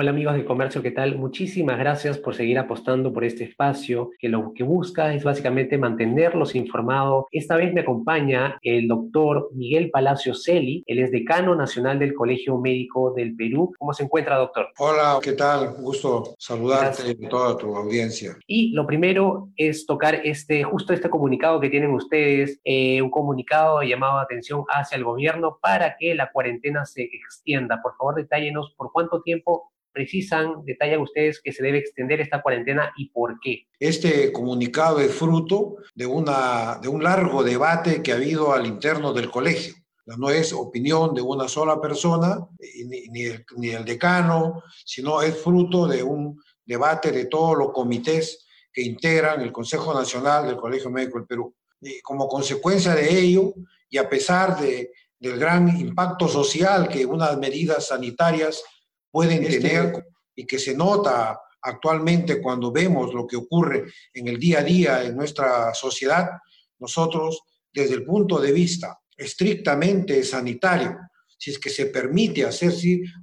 Hola amigos de Comercio, ¿qué tal? Muchísimas gracias por seguir apostando por este espacio que lo que busca es básicamente mantenerlos informados. Esta vez me acompaña el doctor Miguel Palacio Celi, él es decano nacional del Colegio Médico del Perú. ¿Cómo se encuentra, doctor? Hola, ¿qué tal? gusto saludarte y toda tu audiencia. Y lo primero es tocar este, justo este comunicado que tienen ustedes, eh, un comunicado llamado atención hacia el gobierno para que la cuarentena se extienda. Por favor, detállenos por cuánto tiempo precisan, detallan ustedes que se debe extender esta cuarentena y por qué? Este comunicado es fruto de, una, de un largo debate que ha habido al interno del colegio. No es opinión de una sola persona, ni, ni, el, ni el decano, sino es fruto de un debate de todos los comités que integran el Consejo Nacional del Colegio Médico del Perú. Y como consecuencia de ello, y a pesar de, del gran impacto social que unas medidas sanitarias pueden este tener y que se nota actualmente cuando vemos lo que ocurre en el día a día en nuestra sociedad, nosotros desde el punto de vista estrictamente sanitario, si es que se permite hacer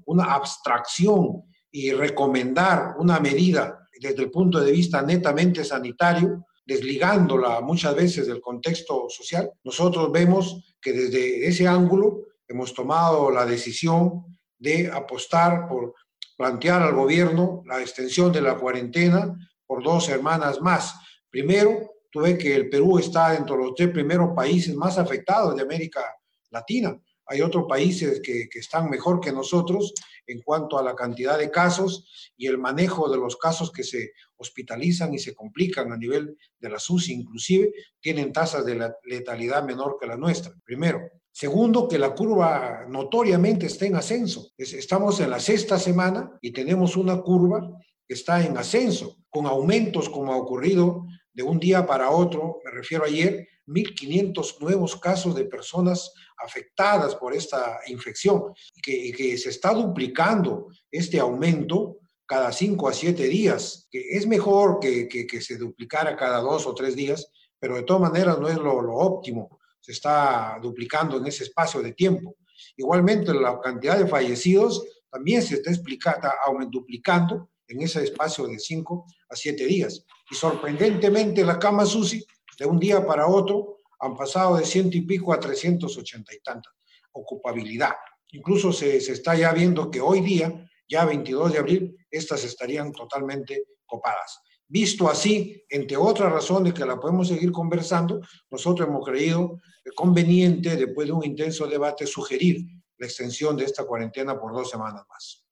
una abstracción y recomendar una medida desde el punto de vista netamente sanitario, desligándola muchas veces del contexto social, nosotros vemos que desde ese ángulo hemos tomado la decisión de apostar por plantear al gobierno la extensión de la cuarentena por dos semanas más. Primero, tuve que el Perú está dentro de los tres primeros países más afectados de América Latina. Hay otros países que, que, están mejor que nosotros en cuanto a la cantidad de casos y el manejo de los casos que se hospitalizan y se complican a nivel de la SUSI inclusive, tienen tasas de letalidad menor que la nuestra. Primero. Segundo, que la curva notoriamente está en ascenso. Estamos en la sexta semana y tenemos una curva que está en ascenso, con aumentos como ha ocurrido de un día para otro, me refiero ayer, 1.500 nuevos casos de personas afectadas por esta infección que, que, se está duplicando este aumento cada 5 a 7 días, que es mejor que, que, se duplicara cada 2 o 3 días, pero de todas maneras no es lo, óptimo se está duplicando en ese espacio de tiempo. Igualmente, la cantidad de fallecidos también se está duplicando en ese espacio de 5 a 7 días. Y sorprendentemente, la cama SUSI, de un día para otro, han pasado de ciento y pico a 380 y tantas. Ocupabilidad. Incluso se, se está ya viendo que hoy día, ya 22 de abril, estas estarían totalmente copadas. Visto así, entre otras razones que la podemos seguir conversando, nosotros hemos creído conveniente, después de un intenso debate, sugerir la extensión de esta cuarentena por dos semanas más.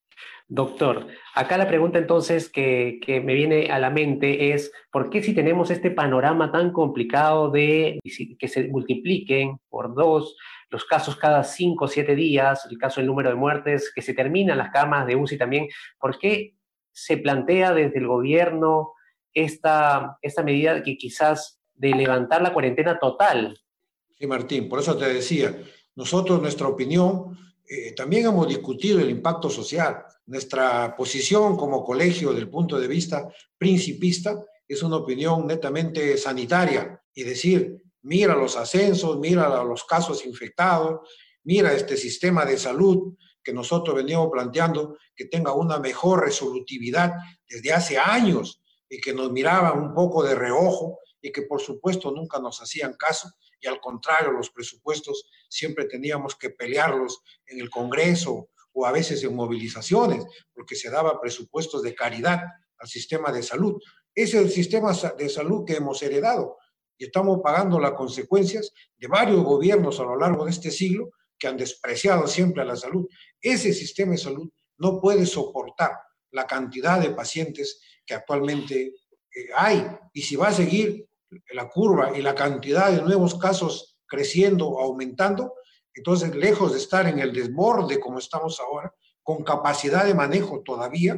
Doctor, acá la pregunta entonces que, que, me viene a la mente es, ¿por qué si tenemos este panorama tan complicado de que se multipliquen por dos los casos cada cinco o siete días, el caso del número de muertes, que se terminan las camas de UCI también, ¿por qué se plantea desde el gobierno esta, esta medida que quizás de levantar la cuarentena total. Sí, Martín, por eso te decía, nosotros, nuestra opinión, eh, también hemos discutido el impacto social. Nuestra posición como colegio, del punto de vista principista, es una opinión netamente sanitaria y decir, mira los ascensos, mira los casos infectados, mira este sistema de salud que nosotros veníamos planteando que tenga una mejor resolutividad desde hace años y que nos miraban un poco de reojo y que por supuesto nunca nos hacían caso y al contrario los presupuestos siempre teníamos que pelearlos en el Congreso o a veces en movilizaciones porque se daba presupuestos de caridad al sistema de salud. Es el sistema de salud que hemos heredado y estamos pagando las consecuencias de varios gobiernos a lo largo de este siglo que han despreciado siempre a la salud. Ese sistema de salud no puede soportar la cantidad de pacientes que actualmente eh, hay. Y si va a seguir la curva y la cantidad de nuevos casos creciendo o aumentando, entonces lejos de estar en el desborde como estamos ahora, con capacidad de manejo todavía,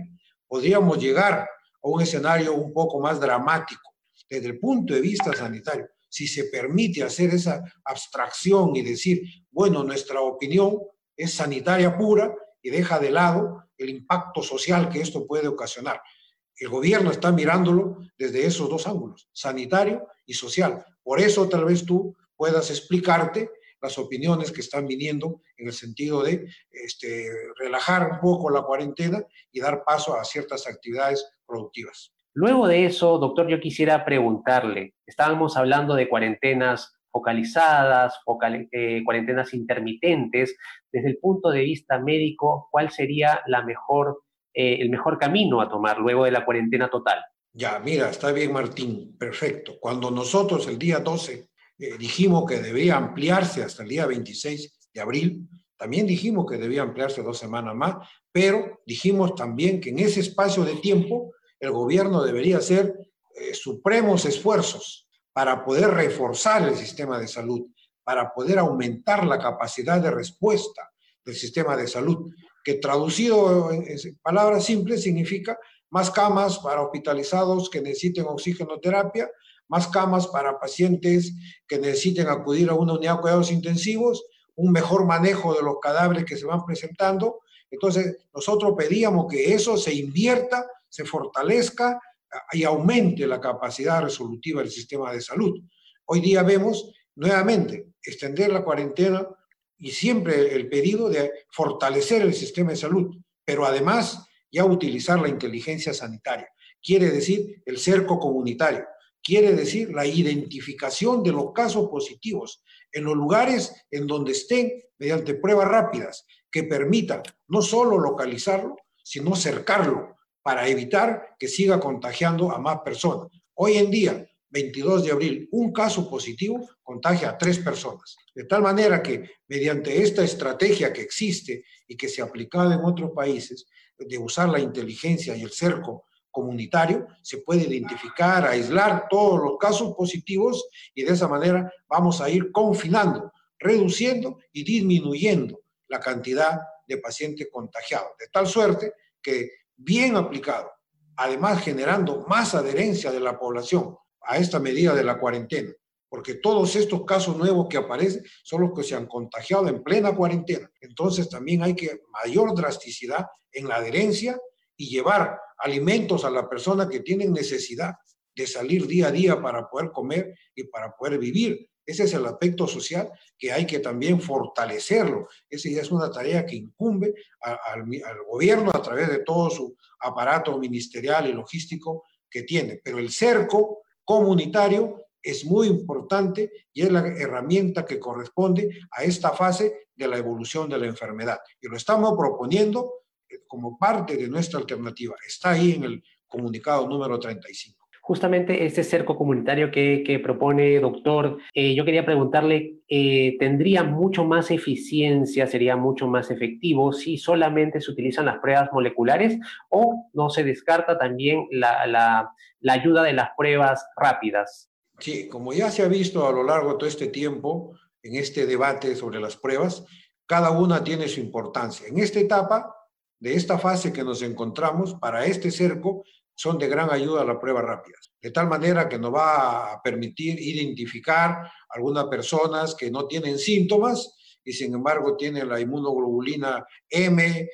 podríamos llegar a un escenario un poco más dramático desde el punto de vista sanitario. si se permite hacer esa abstracción y decir, bueno, nuestra opinión es sanitaria pura y deja de lado el impacto social que esto puede ocasionar. El gobierno está mirándolo desde esos dos ángulos, sanitario y social. Por eso tal vez tú puedas explicarte las opiniones que están viniendo en el sentido de este, relajar un poco la cuarentena y dar paso a ciertas actividades productivas. Luego de eso, doctor, yo quisiera preguntarle, estábamos hablando de cuarentenas focalizadas, eh, cuarentenas intermitentes, desde el punto de vista médico, ¿cuál sería la mejor, eh, el mejor camino a tomar luego de la cuarentena total? Ya, mira, está bien Martín, perfecto. Cuando nosotros el día 12 eh, dijimos que debía ampliarse hasta el día 26 de abril, también dijimos que debía ampliarse dos semanas más, pero dijimos también que en ese espacio de tiempo el gobierno debería hacer eh, supremos esfuerzos para poder reforzar el sistema de salud, para poder aumentar la capacidad de respuesta del sistema de salud, que traducido en palabras simples significa más camas para hospitalizados que necesiten oxigenoterapia, más camas para pacientes que necesiten acudir a una unidad de cuidados intensivos, un mejor manejo de los cadáveres que se van presentando. Entonces, nosotros pedíamos que eso se invierta, se fortalezca y aumente la capacidad resolutiva del sistema de salud. Hoy día vemos nuevamente extender la cuarentena y siempre el pedido de fortalecer el sistema de salud, pero además ya utilizar la inteligencia sanitaria. Quiere decir el cerco comunitario quiere decir la identificación de los casos positivos en los lugares en donde estén mediante pruebas rápidas que permitan no solo localizarlo, sino cercarlo para evitar que siga contagiando a más personas. Hoy en día, 22 de abril, un caso positivo contagia a tres personas. De tal manera que mediante esta estrategia que existe y que se ha aplicado en otros países, de usar la inteligencia y el cerco comunitario, se puede identificar, aislar todos los casos positivos y de esa manera vamos a ir confinando, reduciendo y disminuyendo la cantidad de pacientes contagiados, de tal suerte que bien aplicado, además generando más adherencia de la población a esta medida de la cuarentena, porque todos estos casos nuevos que aparecen son los que se han contagiado en plena cuarentena. Entonces también hay que mayor drasticidad en la adherencia y llevar alimentos a la persona que tienen necesidad de salir día a día para poder comer y para poder vivir. Ese es el aspecto social que hay que también fortalecerlo. Esa ya es una tarea que incumbe al, al gobierno a través de todo su aparato ministerial y logístico que tiene. Pero el cerco comunitario es muy importante y es la herramienta que corresponde a esta fase de la evolución de la enfermedad. Y lo estamos proponiendo como parte de nuestra alternativa. Está ahí en el comunicado número 35. Justamente este cerco comunitario que, propone, doctor, eh, yo quería preguntarle, eh, ¿tendría mucho más eficiencia, sería mucho más efectivo si solamente se utilizan las pruebas moleculares o no se descarta también la, la ayuda de las pruebas rápidas? Sí, como ya se ha visto a lo largo de todo este tiempo en este debate sobre las pruebas, cada una tiene su importancia. En esta etapa de esta fase que nos encontramos para este cerco son de gran ayuda las pruebas rápidas, de tal manera que nos va a permitir identificar algunas personas que no tienen síntomas y sin embargo tienen la inmunoglobulina M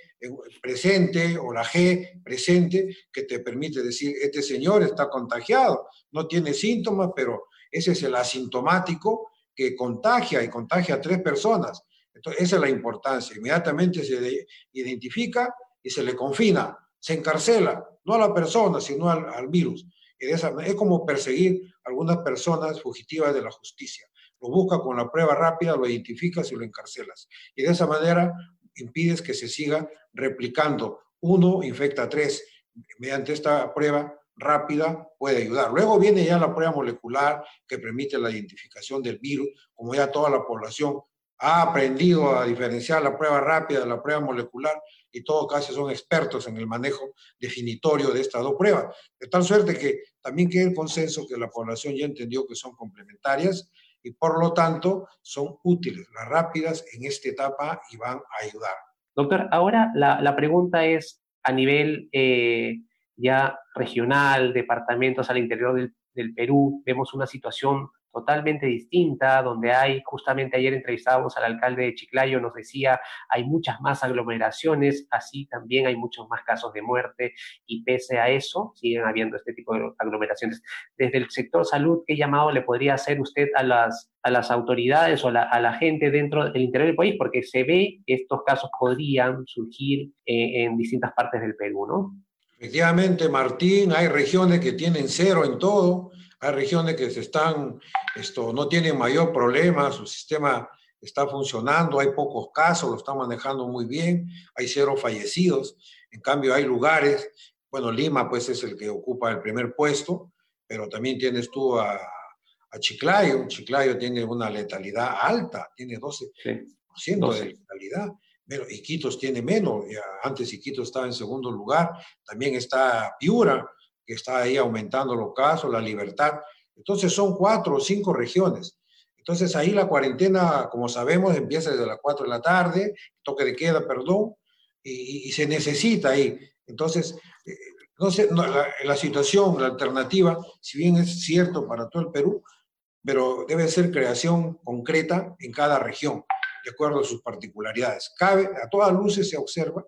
presente o la G presente, que te permite decir, este señor está contagiado, no tiene síntomas, pero ese es el asintomático que contagia y contagia a tres personas. Entonces, esa es la importancia. Inmediatamente se identifica y se le confina, se encarcela, no a la persona, sino al, virus. Y de esa, es como perseguir a algunas personas fugitivas de la justicia. Lo busca con la prueba rápida, lo identificas y lo encarcelas. Y de esa manera impides que se siga replicando. Uno infecta tres. Mediante esta prueba rápida puede ayudar. Luego viene ya la prueba molecular que permite la identificación del virus, como ya toda la población ha aprendido a diferenciar la prueba rápida de la prueba molecular y todo casi son expertos en el manejo definitorio de estas dos pruebas. De tal suerte que también queda el consenso que la población ya entendió que son complementarias y por lo tanto son útiles, las rápidas en esta etapa y van a ayudar. Doctor, ahora la, pregunta es a nivel eh, ya regional, departamentos al interior del, del Perú, vemos una situación totalmente distinta, donde hay, justamente ayer entrevistábamos al alcalde de Chiclayo, nos decía, hay muchas más aglomeraciones, así también hay muchos más casos de muerte y pese a eso siguen habiendo este tipo de aglomeraciones. Desde el sector salud, ¿qué llamado le podría hacer usted a las, a las autoridades o a la, gente dentro del interior del país? Porque se ve que estos casos podrían surgir eh, en distintas partes del Perú, ¿no? Efectivamente, Martín, hay regiones que tienen cero en todo, hay regiones que se están, esto, no tienen mayor problema, su sistema está funcionando, hay pocos casos, lo están manejando muy bien, hay cero fallecidos. En cambio, hay lugares, bueno, Lima pues es el que ocupa el primer puesto, pero también tienes tú a, a Chiclayo, Chiclayo tiene una letalidad alta, tiene 12% de letalidad. Pero Iquitos tiene menos, antes Iquitos estaba en segundo lugar, también está Piura, que está ahí aumentando los casos, la libertad. Entonces son cuatro o cinco regiones. Entonces ahí la cuarentena, como sabemos, empieza desde las cuatro de la tarde, toque de queda, perdón, y, se necesita ahí. Entonces, eh, no sé, la, la, situación, la alternativa, si bien es cierto para todo el Perú, pero debe ser creación concreta en cada región de acuerdo a sus particularidades. Cabe, a todas luces se observa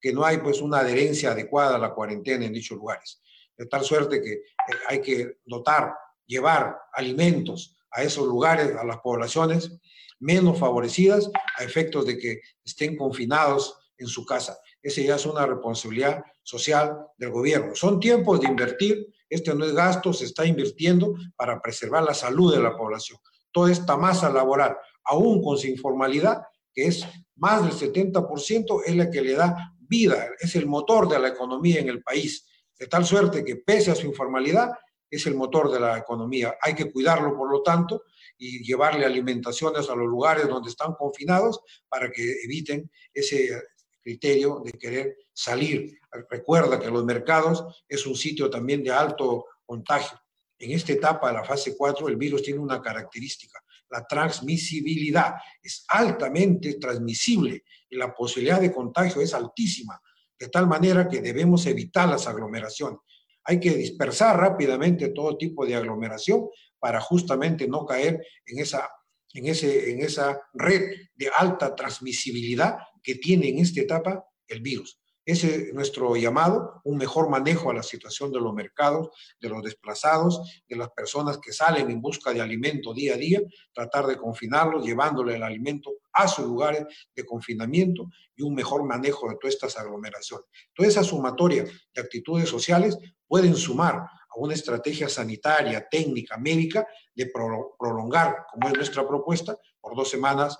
que no hay pues una adherencia adecuada a la cuarentena en dichos lugares, de tal suerte que eh, hay que dotar, llevar alimentos a esos lugares, a las poblaciones menos favorecidas, a efectos de que estén confinados en su casa. Esa ya es una responsabilidad social del gobierno. Son tiempos de invertir, este no es gasto, se está invirtiendo para preservar la salud de la población. Toda esta masa laboral, aún con su informalidad, que es más del 70%, es la que le da vida, es el motor de la economía en el país. De tal suerte que pese a su informalidad, es el motor de la economía. Hay que cuidarlo, por lo tanto, y llevarle alimentaciones a los lugares donde están confinados para que eviten ese criterio de querer salir. Recuerda que los mercados es un sitio también de alto contagio. En esta etapa de la fase 4, el virus tiene una característica la transmisibilidad es altamente transmisible y la posibilidad de contagio es altísima, de tal manera que debemos evitar las aglomeraciones. Hay que dispersar rápidamente todo tipo de aglomeración para justamente no caer en esa, en ese, en esa red de alta transmisibilidad que tiene en esta etapa el virus. Ese es nuestro llamado, un mejor manejo a la situación de los mercados, de los desplazados, de las personas que salen en busca de alimento día a día, tratar de confinarlos, llevándole el alimento a sus lugares de confinamiento y un mejor manejo de todas estas aglomeraciones. Toda esa sumatoria de actitudes sociales pueden sumar a una estrategia sanitaria, técnica, médica de prolongar, como es nuestra propuesta, por dos semanas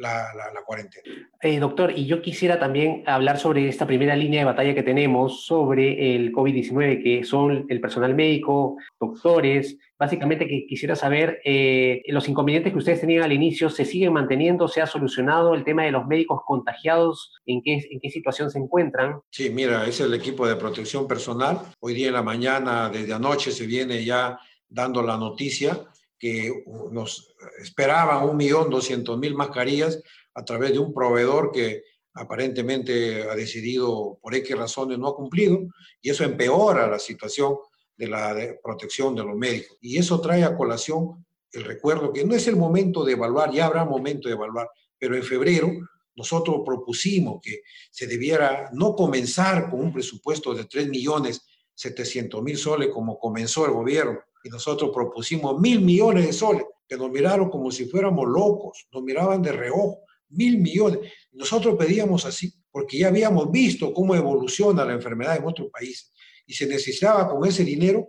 la, cuarentena. Eh, doctor, y yo quisiera también hablar sobre esta primera línea de batalla que tenemos sobre el COVID-19, que son el personal médico, doctores. Básicamente que quisiera saber eh, los inconvenientes que ustedes tenían al inicio, ¿se siguen manteniendo? ¿Se ha solucionado el tema de los médicos contagiados? ¿En qué, en qué situación se encuentran? Sí, mira, es el equipo de protección personal. Hoy día en la mañana, desde anoche, se viene ya dando la noticia que nos esperaban un millón doscientos mil mascarillas a través de un proveedor que aparentemente ha decidido por X razones no ha cumplido y eso empeora la situación de la protección de los médicos. Y eso trae a colación el recuerdo que no es el momento de evaluar, ya habrá momento de evaluar, pero en febrero nosotros propusimos que se debiera no comenzar con un presupuesto de 3 millones 700 mil soles como comenzó el gobierno, y nosotros propusimos mil millones de soles, que nos miraron como si fuéramos locos, nos miraban de reojo, mil millones. Nosotros pedíamos así, porque ya habíamos visto cómo evoluciona la enfermedad en otros países y se necesitaba con ese dinero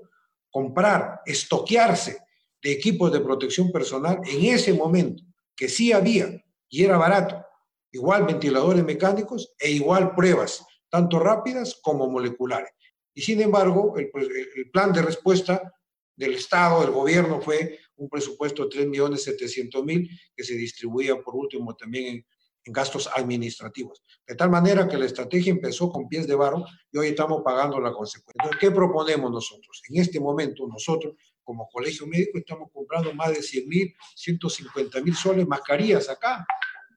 comprar, estoquearse de equipos de protección personal en ese momento, que sí había y era barato, igual ventiladores mecánicos e igual pruebas, tanto rápidas como moleculares. Y sin embargo, el, el plan de respuesta del Estado, del gobierno, fue un presupuesto de 3.700.000 que se distribuía por último también en, gastos administrativos. De tal manera que la estrategia empezó con pies de barro y hoy estamos pagando la consecuencia. ¿qué proponemos nosotros? En este momento nosotros, como colegio médico, estamos comprando más de 100.000, 150.000 soles mascarillas acá,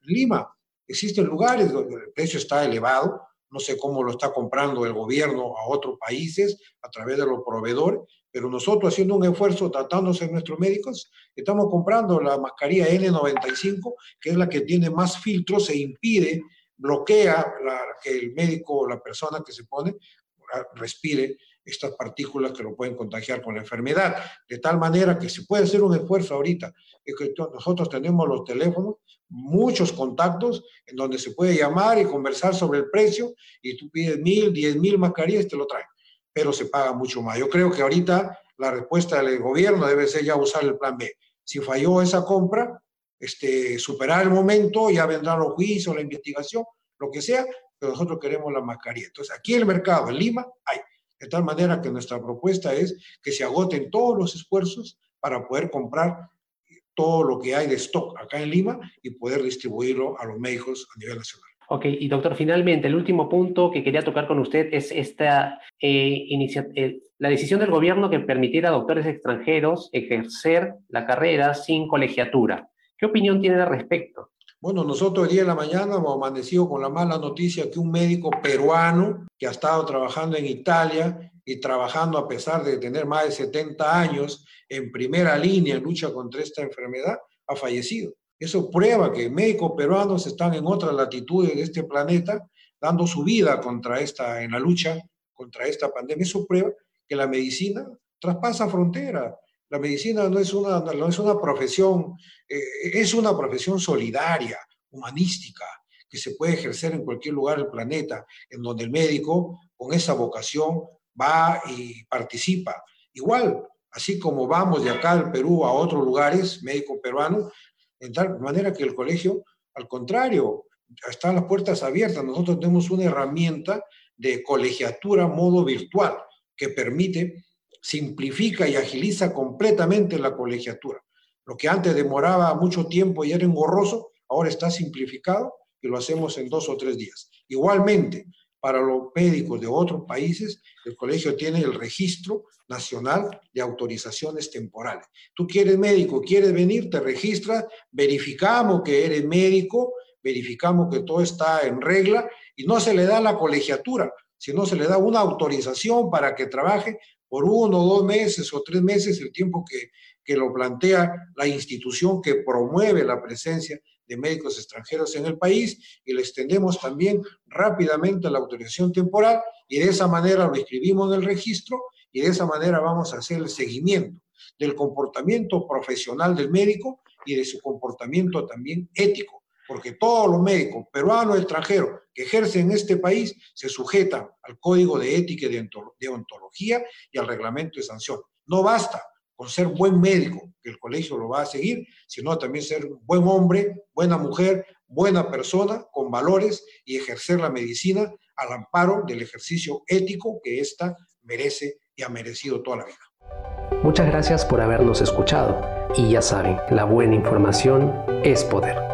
en Lima. Existen lugares donde el precio está elevado, no sé cómo lo está comprando el gobierno a otros países a través de los proveedores, pero nosotros haciendo un esfuerzo tratándose nuestros médicos, estamos comprando la mascarilla N95, que es la que tiene más filtros e impide, bloquea que el médico o la persona que se pone respire estas partículas que lo pueden contagiar con la enfermedad. De tal manera que se puede hacer un esfuerzo ahorita. nosotros tenemos los teléfonos, muchos contactos en donde se puede llamar y conversar sobre el precio y tú pides mil, diez mil mascarillas te lo traen pero se paga mucho más. Yo creo que ahorita la respuesta del gobierno debe ser ya usar el plan B. Si falló esa compra, este, superar el momento, ya vendrán los juicios, la investigación, lo que sea, pero nosotros queremos la mascarilla. Entonces, aquí el mercado, en Lima, hay. De tal manera que nuestra propuesta es que se agoten todos los esfuerzos para poder comprar todo lo que hay de stock acá en Lima y poder distribuirlo a los médicos a nivel nacional. Ok, y doctor, finalmente, el último punto que quería tocar con usted es esta eh, eh, la decisión del gobierno que permitiera a doctores extranjeros ejercer la carrera sin colegiatura. ¿Qué opinión tiene al respecto? Bueno, nosotros el día de la mañana hemos amanecido con la mala noticia que un médico peruano que ha estado trabajando en Italia y trabajando a pesar de tener más de 70 años en primera línea en lucha contra esta enfermedad, ha fallecido. Eso prueba que médicos peruanos están en otras latitudes de este planeta dando su vida contra esta, en la lucha contra esta pandemia. Eso prueba que la medicina traspasa fronteras. La medicina no es una, no es una profesión, eh, es una profesión solidaria, humanística, que se puede ejercer en cualquier lugar del planeta, en donde el médico con esa vocación va y participa. Igual, así como vamos de acá al Perú a otros lugares, médico peruano, de tal manera que el colegio, al contrario, están las puertas abiertas. Nosotros tenemos una herramienta de colegiatura modo virtual que permite, simplifica y agiliza completamente la colegiatura. Lo que antes demoraba mucho tiempo y era engorroso, ahora está simplificado y lo hacemos en dos o tres días. Igualmente, para los médicos de otros países, el colegio tiene el registro nacional de autorizaciones temporales. Tú quieres médico, quieres venir, te registras, verificamos que eres médico, verificamos que todo está en regla y no se le da la colegiatura, sino se le da una autorización para que trabaje por uno, dos meses o tres meses, el tiempo que, que lo plantea la institución que promueve la presencia de médicos extranjeros en el país y le extendemos también rápidamente la autorización temporal y de esa manera lo inscribimos en el registro y de esa manera vamos a hacer el seguimiento del comportamiento profesional del médico y de su comportamiento también ético, porque todos los médicos peruanos extranjeros que ejercen en este país se sujetan al código de ética y de ontología y al reglamento de sanción. No basta con ser buen médico, que el colegio lo va a seguir, sino también ser buen hombre, buena mujer, buena persona, con valores y ejercer la medicina al amparo del ejercicio ético que ésta merece y ha merecido toda la vida. Muchas gracias por habernos escuchado y ya saben, la buena información es poder.